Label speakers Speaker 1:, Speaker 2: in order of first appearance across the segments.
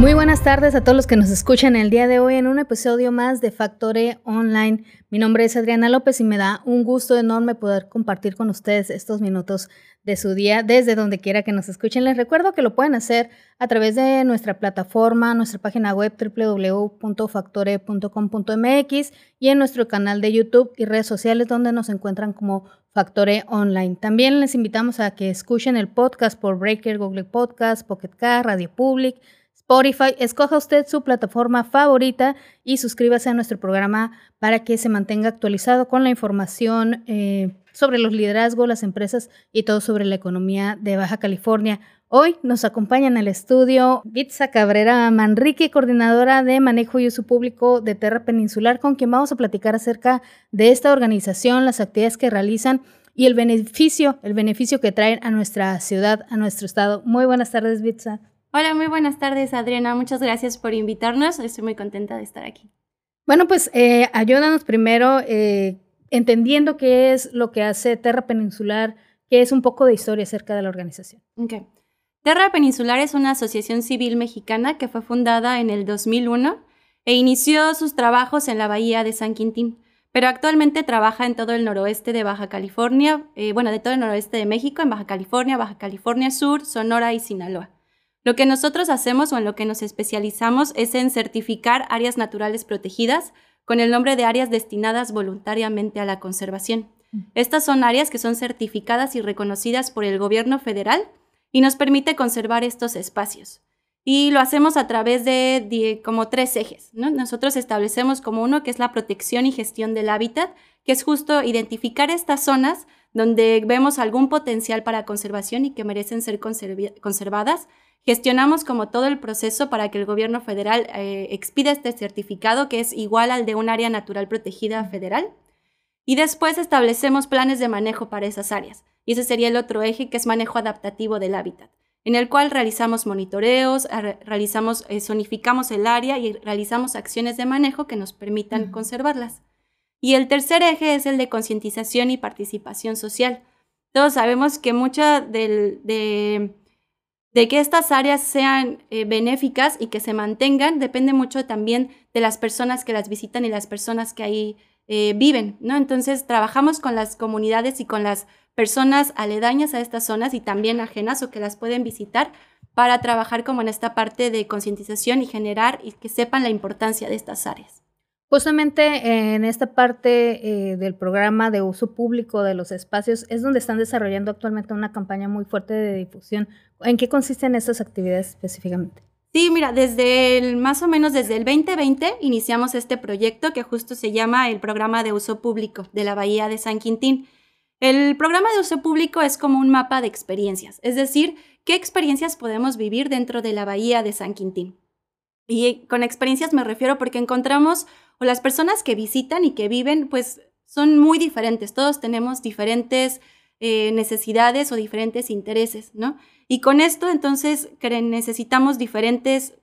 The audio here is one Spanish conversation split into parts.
Speaker 1: Muy buenas tardes a todos los que nos escuchan el día de hoy en un episodio más de Factore Online. Mi nombre es Adriana López y me da un gusto enorme poder compartir con ustedes estos minutos de su día desde donde quiera que nos escuchen. Les recuerdo que lo pueden hacer a través de nuestra plataforma, nuestra página web www.factore.com.mx y en nuestro canal de YouTube y redes sociales donde nos encuentran como Factore Online. También les invitamos a que escuchen el podcast por Breaker, Google Podcast, Pocket Car, Radio Public, Spotify, escoja usted su plataforma favorita y suscríbase a nuestro programa para que se mantenga actualizado con la información eh, sobre los liderazgos, las empresas y todo sobre la economía de Baja California. Hoy nos acompaña en el estudio Bitsa Cabrera Manrique, coordinadora de manejo y uso público de Terra Peninsular, con quien vamos a platicar acerca de esta organización, las actividades que realizan y el beneficio, el beneficio que traen a nuestra ciudad, a nuestro estado. Muy buenas tardes, Bitsa.
Speaker 2: Hola, muy buenas tardes, Adriana. Muchas gracias por invitarnos. Estoy muy contenta de estar aquí.
Speaker 1: Bueno, pues eh, ayúdanos primero eh, entendiendo qué es lo que hace Terra Peninsular, qué es un poco de historia acerca de la organización.
Speaker 2: Okay. Terra Peninsular es una asociación civil mexicana que fue fundada en el 2001 e inició sus trabajos en la bahía de San Quintín, pero actualmente trabaja en todo el noroeste de Baja California, eh, bueno, de todo el noroeste de México, en Baja California, Baja California Sur, Sonora y Sinaloa. Lo que nosotros hacemos o en lo que nos especializamos es en certificar áreas naturales protegidas con el nombre de áreas destinadas voluntariamente a la conservación. Mm. Estas son áreas que son certificadas y reconocidas por el gobierno federal y nos permite conservar estos espacios. Y lo hacemos a través de, como tres ejes. Nosotros establecemos como uno que es la protección y gestión del hábitat, que es justo identificar estas zonas donde vemos algún potencial para conservación y que merecen ser conservadas Gestionamos como todo el proceso para que el gobierno federal eh, expida este certificado que es igual al de un área natural protegida federal. Y después establecemos planes de manejo para esas áreas. Y ese sería el otro eje que es manejo adaptativo del hábitat, en el cual realizamos monitoreos, realizamos, eh, zonificamos el área y realizamos acciones de manejo que nos permitan conservarlas. Y el tercer eje es el de concientización y participación social. Todos sabemos que mucha del, de de que estas áreas sean eh, benéficas y que se mantengan depende mucho también de las personas que las visitan y las personas que ahí eh, viven, ¿no? Entonces trabajamos con las comunidades y con las personas aledañas a estas zonas y también ajenas o que las pueden visitar para trabajar como en esta parte de concientización y generar y que sepan la importancia de estas áreas.
Speaker 1: Justamente en esta parte eh, del programa de uso público de los espacios es donde están desarrollando actualmente una campaña muy fuerte de difusión. ¿En qué consisten estas actividades específicamente?
Speaker 2: Sí, mira, desde el, más o menos desde el 2020 iniciamos este proyecto que justo se llama el programa de uso público de la Bahía de San Quintín. El programa de uso público es como un mapa de experiencias, es decir, qué experiencias podemos vivir dentro de la Bahía de San Quintín. Y con experiencias me refiero porque encontramos o las personas que visitan y que viven, pues son muy diferentes. Todos tenemos diferentes eh, necesidades o diferentes intereses, ¿no? Y con esto, entonces, necesitamos diferentes,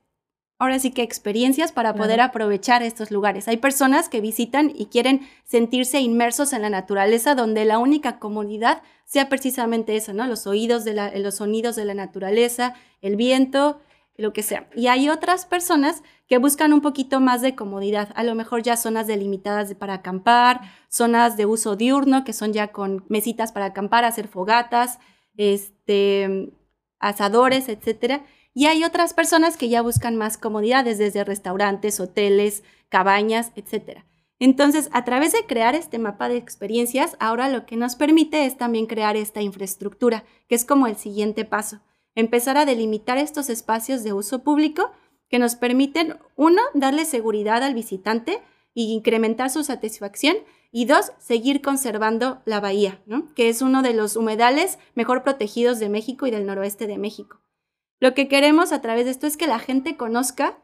Speaker 2: ahora sí que experiencias para poder aprovechar estos lugares. Hay personas que visitan y quieren sentirse inmersos en la naturaleza, donde la única comunidad sea precisamente eso, ¿no? Los oídos de la, los sonidos de la naturaleza, el viento, lo que sea. Y hay otras personas que buscan un poquito más de comodidad, a lo mejor ya zonas delimitadas para acampar, zonas de uso diurno, que son ya con mesitas para acampar, hacer fogatas, este, asadores, etc. Y hay otras personas que ya buscan más comodidades, desde restaurantes, hoteles, cabañas, etc. Entonces, a través de crear este mapa de experiencias, ahora lo que nos permite es también crear esta infraestructura, que es como el siguiente paso empezar a delimitar estos espacios de uso público que nos permiten, uno, darle seguridad al visitante y incrementar su satisfacción, y dos, seguir conservando la bahía, que es uno de los humedales mejor protegidos de México y del noroeste de México. Lo que queremos a través de esto es que la gente conozca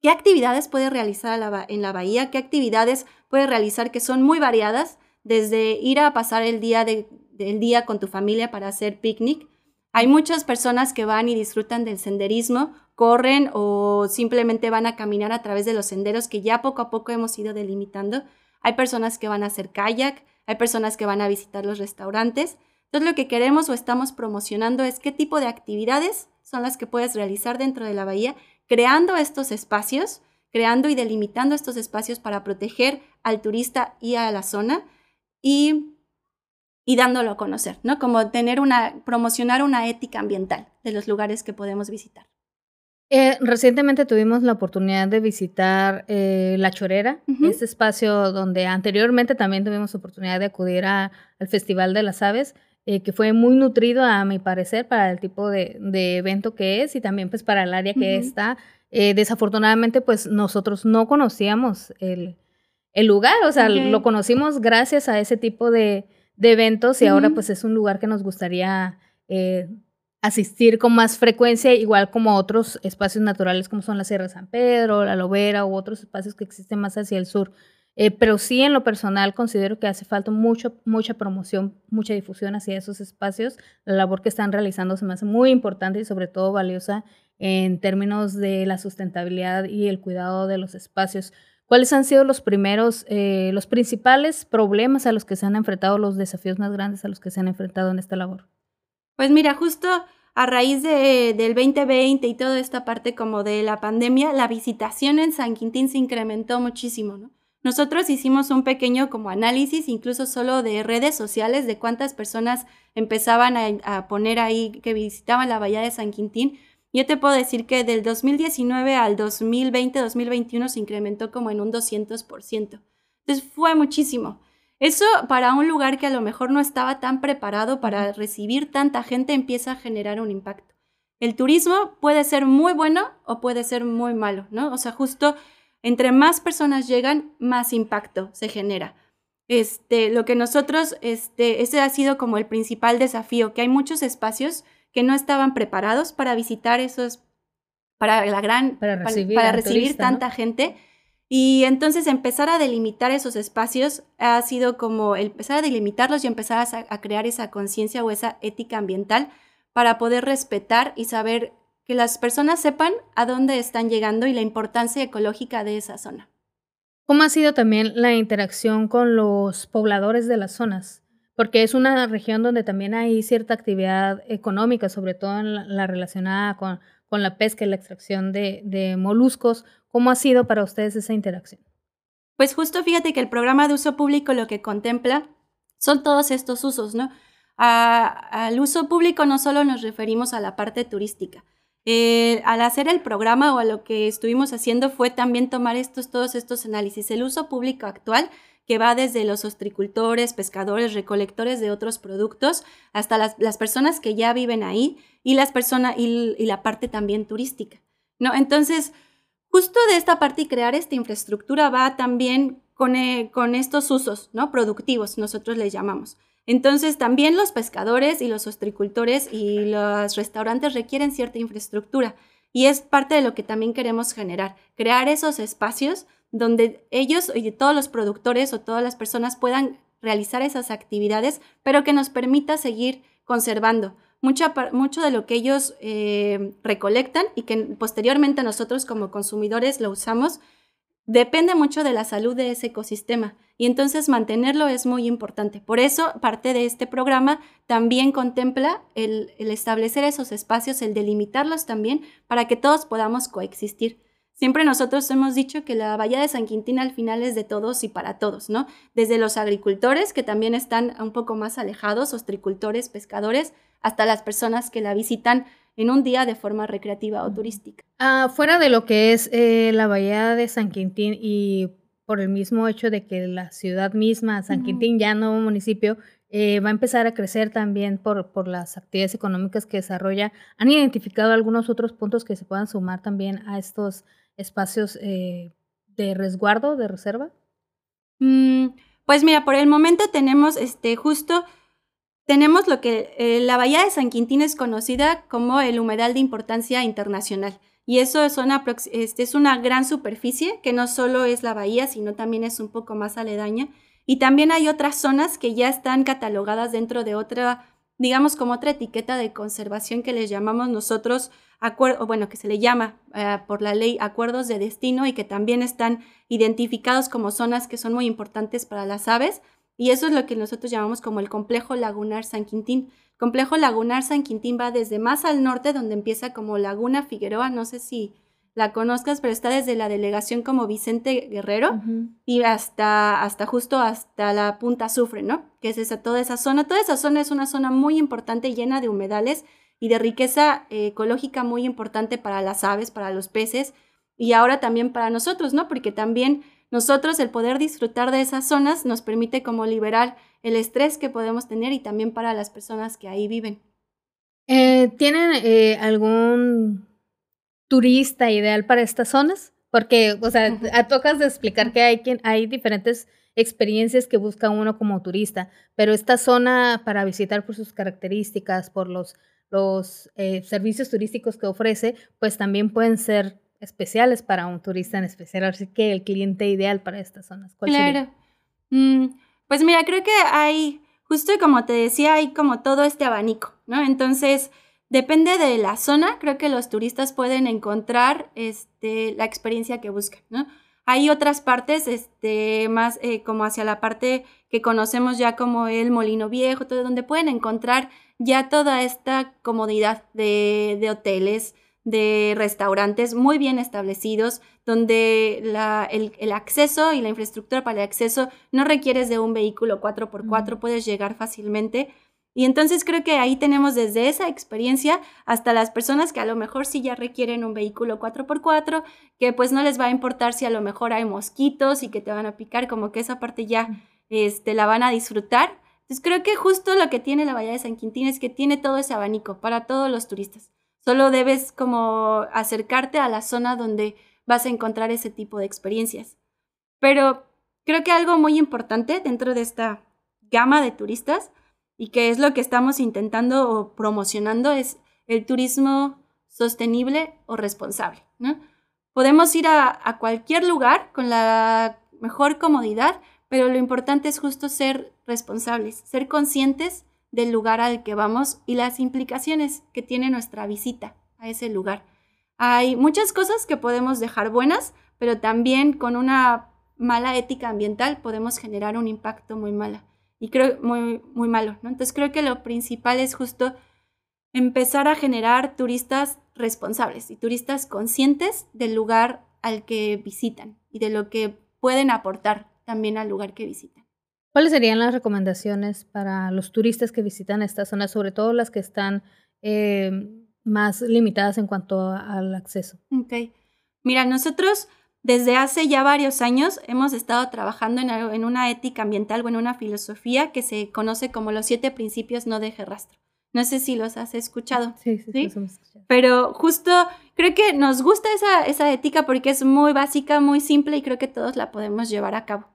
Speaker 2: qué actividades puede realizar en la bahía, qué actividades puede realizar que son muy variadas, desde ir a pasar el día, del día con tu familia para hacer picnic, hay muchas personas que van y disfrutan del senderismo, corren o simplemente van a caminar a través de los senderos que ya poco a poco hemos ido delimitando. Hay personas que van a hacer kayak, hay personas que van a visitar los restaurantes. Entonces lo que queremos o estamos promocionando es qué tipo de actividades son las que puedes realizar dentro de la bahía creando estos espacios, creando y delimitando estos espacios para proteger al turista y a la zona y, y dándolo a conocer, ¿no? Como tener una, promocionar una ética ambiental de los lugares que podemos visitar.
Speaker 1: Eh, recientemente tuvimos la oportunidad de visitar eh, La Chorera, este espacio donde anteriormente también tuvimos oportunidad de acudir al Festival de las Aves, eh, que fue muy nutrido a mi parecer para el tipo de, evento que es y también pues para el área que está. desafortunadamente pues nosotros no conocíamos el, lugar, o sea, lo conocimos gracias a ese tipo de, eventos y ahora pues es un lugar que nos gustaría asistir con más frecuencia, igual como otros espacios naturales como son la Sierra de San Pedro, la Lobera u otros espacios que existen más hacia el sur. Eh, pero sí en lo personal considero que hace falta mucho, mucha promoción, mucha difusión hacia esos espacios. La labor que están realizando se me hace muy importante y sobre todo valiosa en términos de la sustentabilidad y el cuidado de los espacios. ¿Cuáles han sido los primeros, eh, los principales problemas a los que se han enfrentado, los desafíos más grandes a los que se han enfrentado en esta labor?
Speaker 2: Pues mira, justo a raíz de, del 2020 y toda esta parte como de la pandemia, la visitación en San Quintín se incrementó muchísimo, ¿no? Nosotros hicimos un pequeño como análisis, incluso solo de redes sociales, de cuántas personas empezaban a, poner ahí que visitaban la bahía de San Quintín. Yo te puedo decir que del 2019 al 2020-2021 se incrementó como en un 200%. Entonces fue muchísimo. Eso para un lugar que a lo mejor no estaba tan preparado para recibir tanta gente empieza a generar un impacto. El turismo puede ser muy bueno o puede ser muy malo, ¿no? O sea, justo entre más personas llegan, más impacto se genera. Este, lo que nosotros, este, ese ha sido como el principal desafío, que hay muchos espacios que no estaban preparados para visitar esos, para la gran, para recibir, tanta gente y entonces empezar a delimitar esos espacios ha sido como empezar a delimitarlos y empezar a, crear esa conciencia o esa ética ambiental para poder respetar y saber que las personas sepan a dónde están llegando y la importancia ecológica de esa zona.
Speaker 1: ¿Cómo ha sido también la interacción con los pobladores de las zonas? Porque es una región donde también hay cierta actividad económica, sobre todo en la, relacionada con, con, la pesca y la extracción de, de moluscos. ¿Cómo ha sido para ustedes esa interacción?
Speaker 2: Pues justo fíjate que el programa de uso público lo que contempla son todos estos usos, ¿no? al uso público no solo nos referimos a la parte turística. Eh, al hacer el programa o a lo que estuvimos haciendo fue también tomar estos, todos estos análisis. El uso público actual, que va desde los ostricultores, pescadores, recolectores de otros productos, hasta las, personas que ya viven ahí y, las personas, y la parte también turística. ¿no? Entonces, Justo de esta parte y crear esta infraestructura va también con, eh, con estos usos ¿no? productivos, nosotros les llamamos. Entonces, también los pescadores y los ostricultores y los restaurantes requieren cierta infraestructura y es parte de lo que también queremos generar, crear esos espacios donde ellos y todos los productores o todas las personas puedan realizar esas actividades, pero que nos permita seguir conservando mucho de lo que ellos eh, recolectan y que posteriormente nosotros como consumidores lo usamos, depende mucho de la salud de ese ecosistema y entonces mantenerlo es muy importante. Por eso parte de este programa también contempla el establecer esos espacios, el delimitarlos también para que todos podamos coexistir. Siempre nosotros hemos dicho que la Bahía de San Quintín al final es de todos y para todos, ¿no? Desde los agricultores, que también están un poco más alejados, ostricultores, pescadores, hasta las personas que la visitan en un día de forma recreativa o turística.
Speaker 1: Ah, fuera de lo que es eh, la Bahía de San Quintín y por el mismo hecho de que la ciudad misma, San Quintín, ya no municipio, eh, va a empezar a crecer también por, por las actividades económicas que desarrolla. ¿Han identificado algunos otros puntos que se puedan sumar también a estos espacios eh, de resguardo, de reserva?
Speaker 2: Mm, pues mira, por el momento tenemos este justo, tenemos lo que eh, la bahía de San Quintín es conocida como el humedal de importancia internacional. Y eso es una, este, es una gran superficie que no solo es la bahía, sino también es un poco más aledaña. Y también hay otras zonas que ya están catalogadas dentro de otra, digamos como otra etiqueta de conservación que les llamamos nosotros acuerdo, bueno, que se le llama eh, por la ley acuerdos de destino y que también están identificados como zonas que son muy importantes para las aves. Y eso es lo que nosotros llamamos como el complejo lagunar San Quintín. complejo lagunar San Quintín va desde más al norte, donde empieza como Laguna Figueroa, no sé si la conozcas, pero está desde la delegación como Vicente Guerrero y hasta, hasta justo hasta la Punta Azufre, ¿no? Que es esa, toda esa zona. Toda esa zona es una zona muy importante, llena de humedales y de riqueza eh, ecológica muy importante para las aves, para los peces y ahora también para nosotros, ¿no? Porque también nosotros el poder disfrutar de esas zonas nos permite como liberar el estrés que podemos tener y también para las personas que ahí viven.
Speaker 1: Eh, ¿Tienen eh, algún turista ideal para estas zonas? Porque, o sea, tocas de explicar que hay, hay diferentes experiencias que busca uno como turista, pero esta zona para visitar por sus características, por los, los eh, servicios turísticos que ofrece, pues también pueden ser especiales para un turista en especial. Así que el cliente ideal para estas zonas.
Speaker 2: ¿cuál claro. Mm, pues mira, creo que hay, justo como te decía, hay como todo este abanico, ¿no? Entonces, Depende de la zona, creo que los turistas pueden encontrar este, la experiencia que buscan, ¿no? Hay otras partes, este, más eh, como hacia la parte que conocemos ya como el Molino Viejo, todo, donde pueden encontrar ya toda esta comodidad de, de hoteles, de restaurantes muy bien establecidos, donde la, el, el, acceso y la infraestructura para el acceso no requieres de un vehículo 4x4, puedes llegar fácilmente y entonces creo que ahí tenemos desde esa experiencia hasta las personas que a lo mejor sí ya requieren un vehículo 4x4, que pues no les va a importar si a lo mejor hay mosquitos y que te van a picar, como que esa parte ya este, la van a disfrutar. Entonces creo que justo lo que tiene la Bahía de San Quintín es que tiene todo ese abanico para todos los turistas. Solo debes como acercarte a la zona donde vas a encontrar ese tipo de experiencias. Pero creo que algo muy importante dentro de esta gama de turistas y que es lo que estamos intentando o promocionando es el turismo sostenible o responsable. Podemos ir a, a, cualquier lugar con la mejor comodidad, pero lo importante es justo ser responsables, ser conscientes del lugar al que vamos y las implicaciones que tiene nuestra visita a ese lugar. Hay muchas cosas que podemos dejar buenas, pero también con una mala ética ambiental podemos generar un impacto muy malo y creo muy, muy malo, ¿no? Entonces creo que lo principal es justo empezar a generar turistas responsables y turistas conscientes del lugar al que visitan y de lo que pueden aportar también al lugar que visitan.
Speaker 1: ¿Cuáles serían las recomendaciones para los turistas que visitan esta zona, sobre todo las que están eh, más limitadas en cuanto al acceso?
Speaker 2: Ok. Mira, nosotros desde hace ya varios años hemos estado trabajando en, una ética ambiental o en una filosofía que se conoce como los siete principios no deje rastro. No sé si los has escuchado.
Speaker 1: Sí, sí, ¿sí?
Speaker 2: escuchado. Pero justo creo que nos gusta esa, esa, ética porque es muy básica, muy simple y creo que todos la podemos llevar a cabo.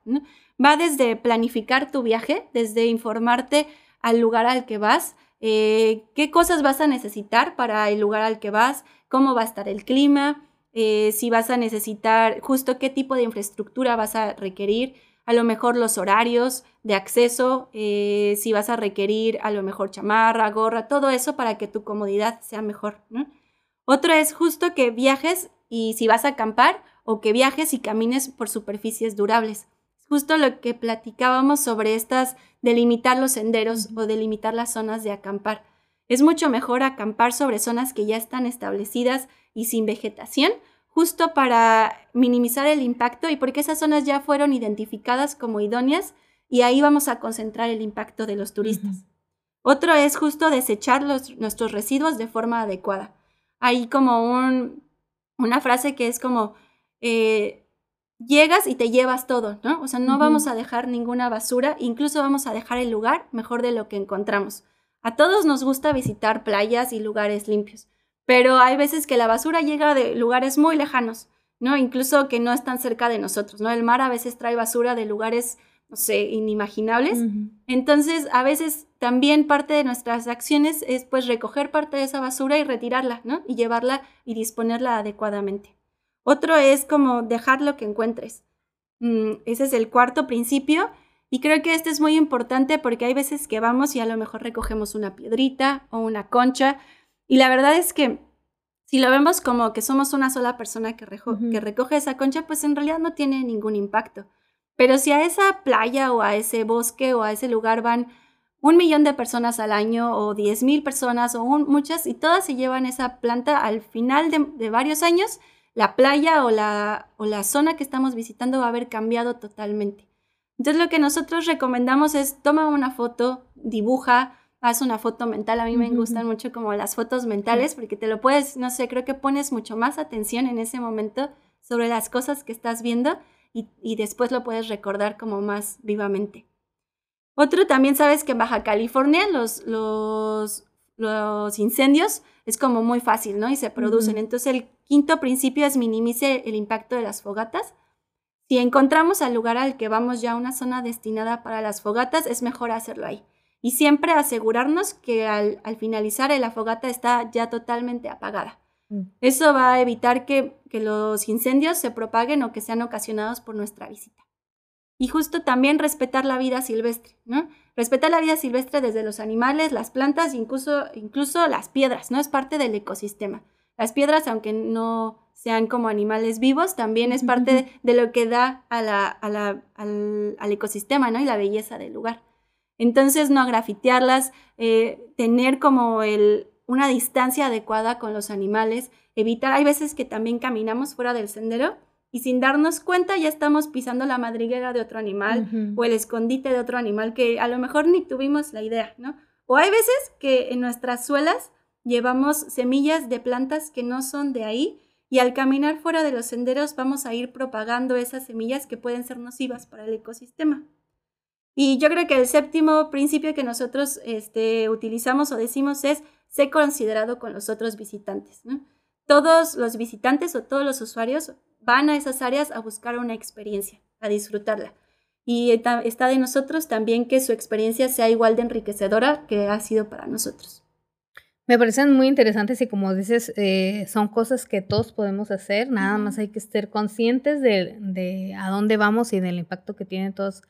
Speaker 2: Va desde planificar tu viaje, desde informarte al lugar al que vas, eh, qué cosas vas a necesitar para el lugar al que vas, cómo va a estar el clima, eh, si vas a necesitar justo qué tipo de infraestructura vas a requerir, a lo mejor los horarios de acceso, eh, si vas a requerir a lo mejor chamarra, gorra, todo eso para que tu comodidad sea mejor. Otro es justo que viajes y si vas a acampar o que viajes y camines por superficies durables. Justo lo que platicábamos sobre estas, delimitar los senderos o delimitar las zonas de acampar. Es mucho mejor acampar sobre zonas que ya están establecidas y sin vegetación, justo para minimizar el impacto y porque esas zonas ya fueron identificadas como idóneas y ahí vamos a concentrar el impacto de los turistas. Otro es justo desechar nuestros residuos de forma adecuada. Hay como una frase que es como, eh, llegas y te llevas todo, ¿no? O sea, no vamos a dejar ninguna basura, incluso vamos a dejar el lugar mejor de lo que encontramos. A todos nos gusta visitar playas y lugares limpios, pero hay veces que la basura llega de lugares muy lejanos, ¿no? Incluso que no están cerca de nosotros, ¿no? El mar a veces trae basura de lugares, no sé, inimaginables. Entonces, a veces también parte de nuestras acciones es pues recoger parte de esa basura y retirarla, ¿no? Y llevarla y disponerla adecuadamente. Otro es como dejar lo que encuentres. Mm, ese es el cuarto principio y creo que este es muy importante porque hay veces que vamos y a lo mejor recogemos una piedrita o una concha. Y la verdad es que si lo vemos como que somos una sola persona que, que recoge esa concha, pues en realidad no tiene ningún impacto. Pero si a esa playa o a ese bosque o a ese lugar van un millón de personas al año o diez mil personas o muchas y todas se llevan esa planta al final de, de varios años, la playa o la, o la zona que estamos visitando va a haber cambiado totalmente. Entonces lo que nosotros recomendamos es toma una foto, dibuja, haz una foto mental. A mí me gustan mucho como las fotos mentales porque te lo puedes, no sé, creo que pones mucho más atención en ese momento sobre las cosas que estás viendo y, después lo puedes recordar como más vivamente. Otro también sabes que en Baja California los, los, los incendios es como muy fácil, ¿no? Y se producen. Entonces el quinto principio es minimice el impacto de las fogatas. Si encontramos al lugar al que vamos ya una zona destinada para las fogatas, es mejor hacerlo ahí. Y siempre asegurarnos que al, al finalizar la fogata está ya totalmente apagada. Mm. Eso va a evitar que, los incendios se propaguen o que sean ocasionados por nuestra visita. Y justo también respetar la vida silvestre, ¿no? Respetar la vida silvestre desde los animales, las plantas, incluso, incluso las piedras, ¿no? Es parte del ecosistema. Las piedras, aunque no sean como animales vivos, también es parte de, lo que da a la, al, ecosistema, ¿no? Y la belleza del lugar. Entonces, no grafitearlas, eh, tener como el, una distancia adecuada con los animales, evitar, hay veces que también caminamos fuera del sendero y sin darnos cuenta ya estamos pisando la madriguera de otro animal o el escondite de otro animal que a lo mejor ni tuvimos la idea, ¿no? O hay veces que en nuestras suelas llevamos semillas de plantas que no son de ahí y al caminar fuera de los senderos vamos a ir propagando esas semillas que pueden ser nocivas para el ecosistema. Y yo creo que el séptimo principio que nosotros este, utilizamos o decimos es ser considerado con los otros visitantes. Todos los visitantes o todos los usuarios van a esas áreas a buscar una experiencia, a disfrutarla. Y está de nosotros también que su experiencia sea igual de enriquecedora que ha sido para nosotros.
Speaker 1: Me parecen muy interesantes y como dices, eh, son cosas que todos podemos hacer, nada más hay que estar conscientes de, de, a dónde vamos y del impacto que tienen todos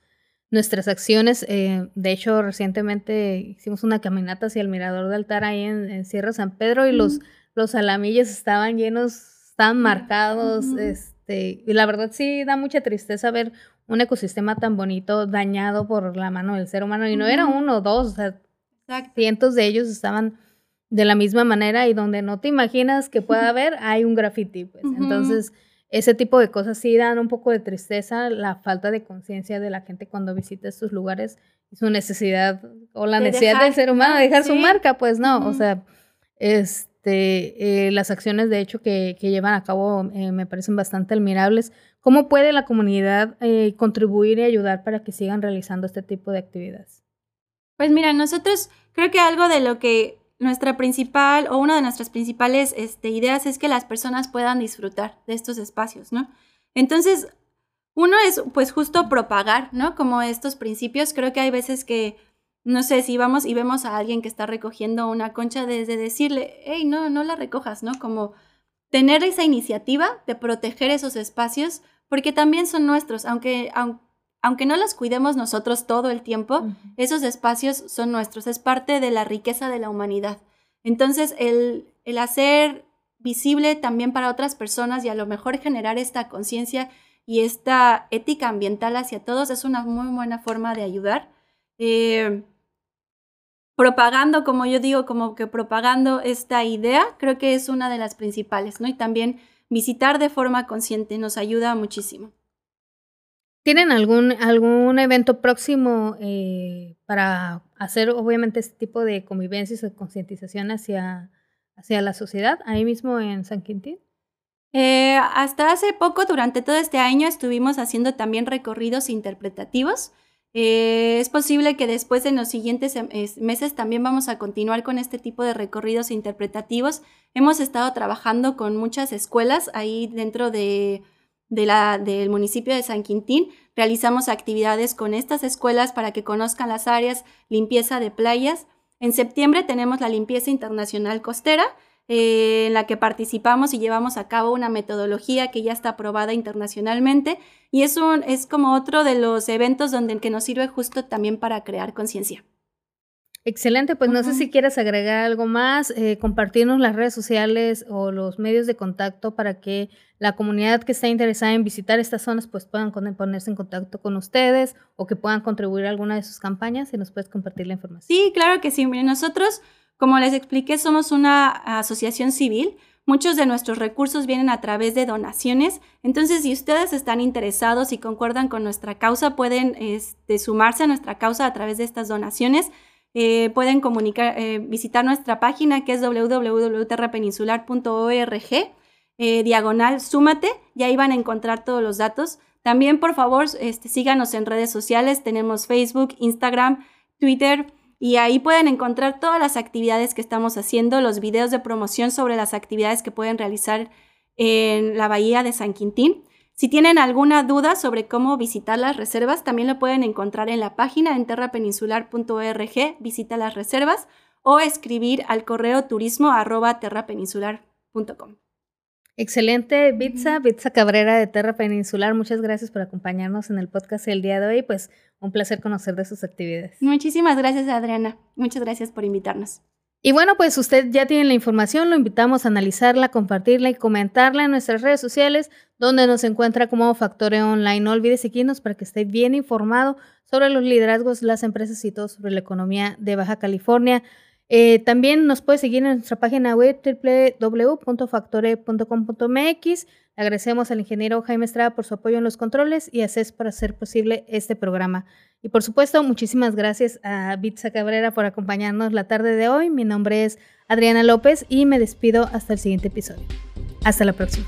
Speaker 1: nuestras acciones. Eh, de hecho, recientemente hicimos una caminata hacia el mirador de altar ahí en, Sierra San Pedro y los, los alamillos estaban llenos, estaban marcados. este, y la verdad sí da mucha tristeza ver un ecosistema tan bonito dañado por la mano del ser humano. Y no era uno o dos, o sea, cientos de ellos estaban de la misma manera y donde no te imaginas que pueda haber, hay un graffiti. Pues. Entonces ese tipo de cosas sí dan un poco de tristeza, la falta de conciencia de la gente cuando visita estos lugares y su necesidad o la necesidad del ser humano de dejar su marca, pues no, o sea, este, eh, las acciones de hecho que, llevan a cabo eh, me parecen bastante admirables. ¿Cómo puede la comunidad eh, contribuir y ayudar para que sigan realizando este tipo de actividades?
Speaker 2: Pues mira, nosotros creo que algo de lo que nuestra principal o una de nuestras principales este, ideas es que las personas puedan disfrutar de estos espacios, ¿no? Entonces, uno es pues justo propagar, ¿no? Como estos principios. Creo que hay veces que, no sé, si vamos y vemos a alguien que está recogiendo una concha, desde decirle, hey, no, no la recojas, ¿no? Como tener esa iniciativa de proteger esos espacios, porque también son nuestros, aunque, aunque aunque no los cuidemos nosotros todo el tiempo, esos espacios son nuestros, es parte de la riqueza de la humanidad. Entonces, el, el hacer visible también para otras personas y a lo mejor generar esta conciencia y esta ética ambiental hacia todos es una muy buena forma de ayudar. Eh, propagando, como yo digo, como que propagando esta idea, creo que es una de las principales, ¿no? Y también visitar de forma consciente nos ayuda muchísimo.
Speaker 1: ¿Tienen algún, algún evento próximo eh, para hacer, obviamente, este tipo de convivencias o concientización hacia, hacia la sociedad, ahí mismo en San Quintín?
Speaker 2: Eh, hasta hace poco, durante todo este año, estuvimos haciendo también recorridos interpretativos. Eh, es posible que después en los siguientes meses también vamos a continuar con este tipo de recorridos interpretativos. Hemos estado trabajando con muchas escuelas ahí dentro de de la, del municipio de San Quintín. Realizamos actividades con estas escuelas para que conozcan las áreas, limpieza de playas. En septiembre tenemos la limpieza internacional costera, eh, en la que participamos y llevamos a cabo una metodología que ya está aprobada internacionalmente y es, es como otro de los eventos donde que nos sirve justo también para crear conciencia.
Speaker 1: Excelente, pues no sé si quieres agregar algo más, eh, compartirnos las redes sociales o los medios de contacto para que la comunidad que está interesada en visitar estas zonas pues puedan ponerse en contacto con ustedes o que puedan contribuir a alguna de sus campañas y nos puedes compartir la información.
Speaker 2: Sí, claro que sí. nosotros, como les expliqué, somos una asociación civil. Muchos de nuestros recursos vienen a través de donaciones, entonces si ustedes están interesados y concuerdan con nuestra causa, pueden este, sumarse a nuestra causa a través de estas donaciones. Eh, pueden comunicar, eh, visitar nuestra página que es www.terrapeninsular.org, eh, diagonal, súmate, y ahí van a encontrar todos los datos. También, por favor, este, síganos en redes sociales, tenemos Facebook, Instagram, Twitter, y ahí pueden encontrar todas las actividades que estamos haciendo, los videos de promoción sobre las actividades que pueden realizar en la bahía de San Quintín. Si tienen alguna duda sobre cómo visitar las reservas, también lo pueden encontrar en la página en terrapeninsular.org, visita las reservas, o escribir al correo turismo terrapeninsular.com.
Speaker 1: Excelente, Bitsa, Bitsa Cabrera de Terra Peninsular. Muchas gracias por acompañarnos en el podcast el día de hoy. Pues un placer conocer de sus actividades.
Speaker 2: Muchísimas gracias, Adriana. Muchas gracias por invitarnos.
Speaker 1: Y bueno, pues usted ya tiene la información, lo invitamos a analizarla, compartirla y comentarla en nuestras redes sociales, donde nos encuentra como Factore Online. No olvide seguirnos para que esté bien informado sobre los liderazgos, las empresas y todo sobre la economía de Baja California. Eh, también nos puede seguir en nuestra página web www.factore.com.mx. Agradecemos al ingeniero Jaime Estrada por su apoyo en los controles y a CES para hacer posible este programa. Y por supuesto, muchísimas gracias a Bitsa Cabrera por acompañarnos la tarde de hoy. Mi nombre es Adriana López y me despido hasta el siguiente episodio. Hasta la próxima.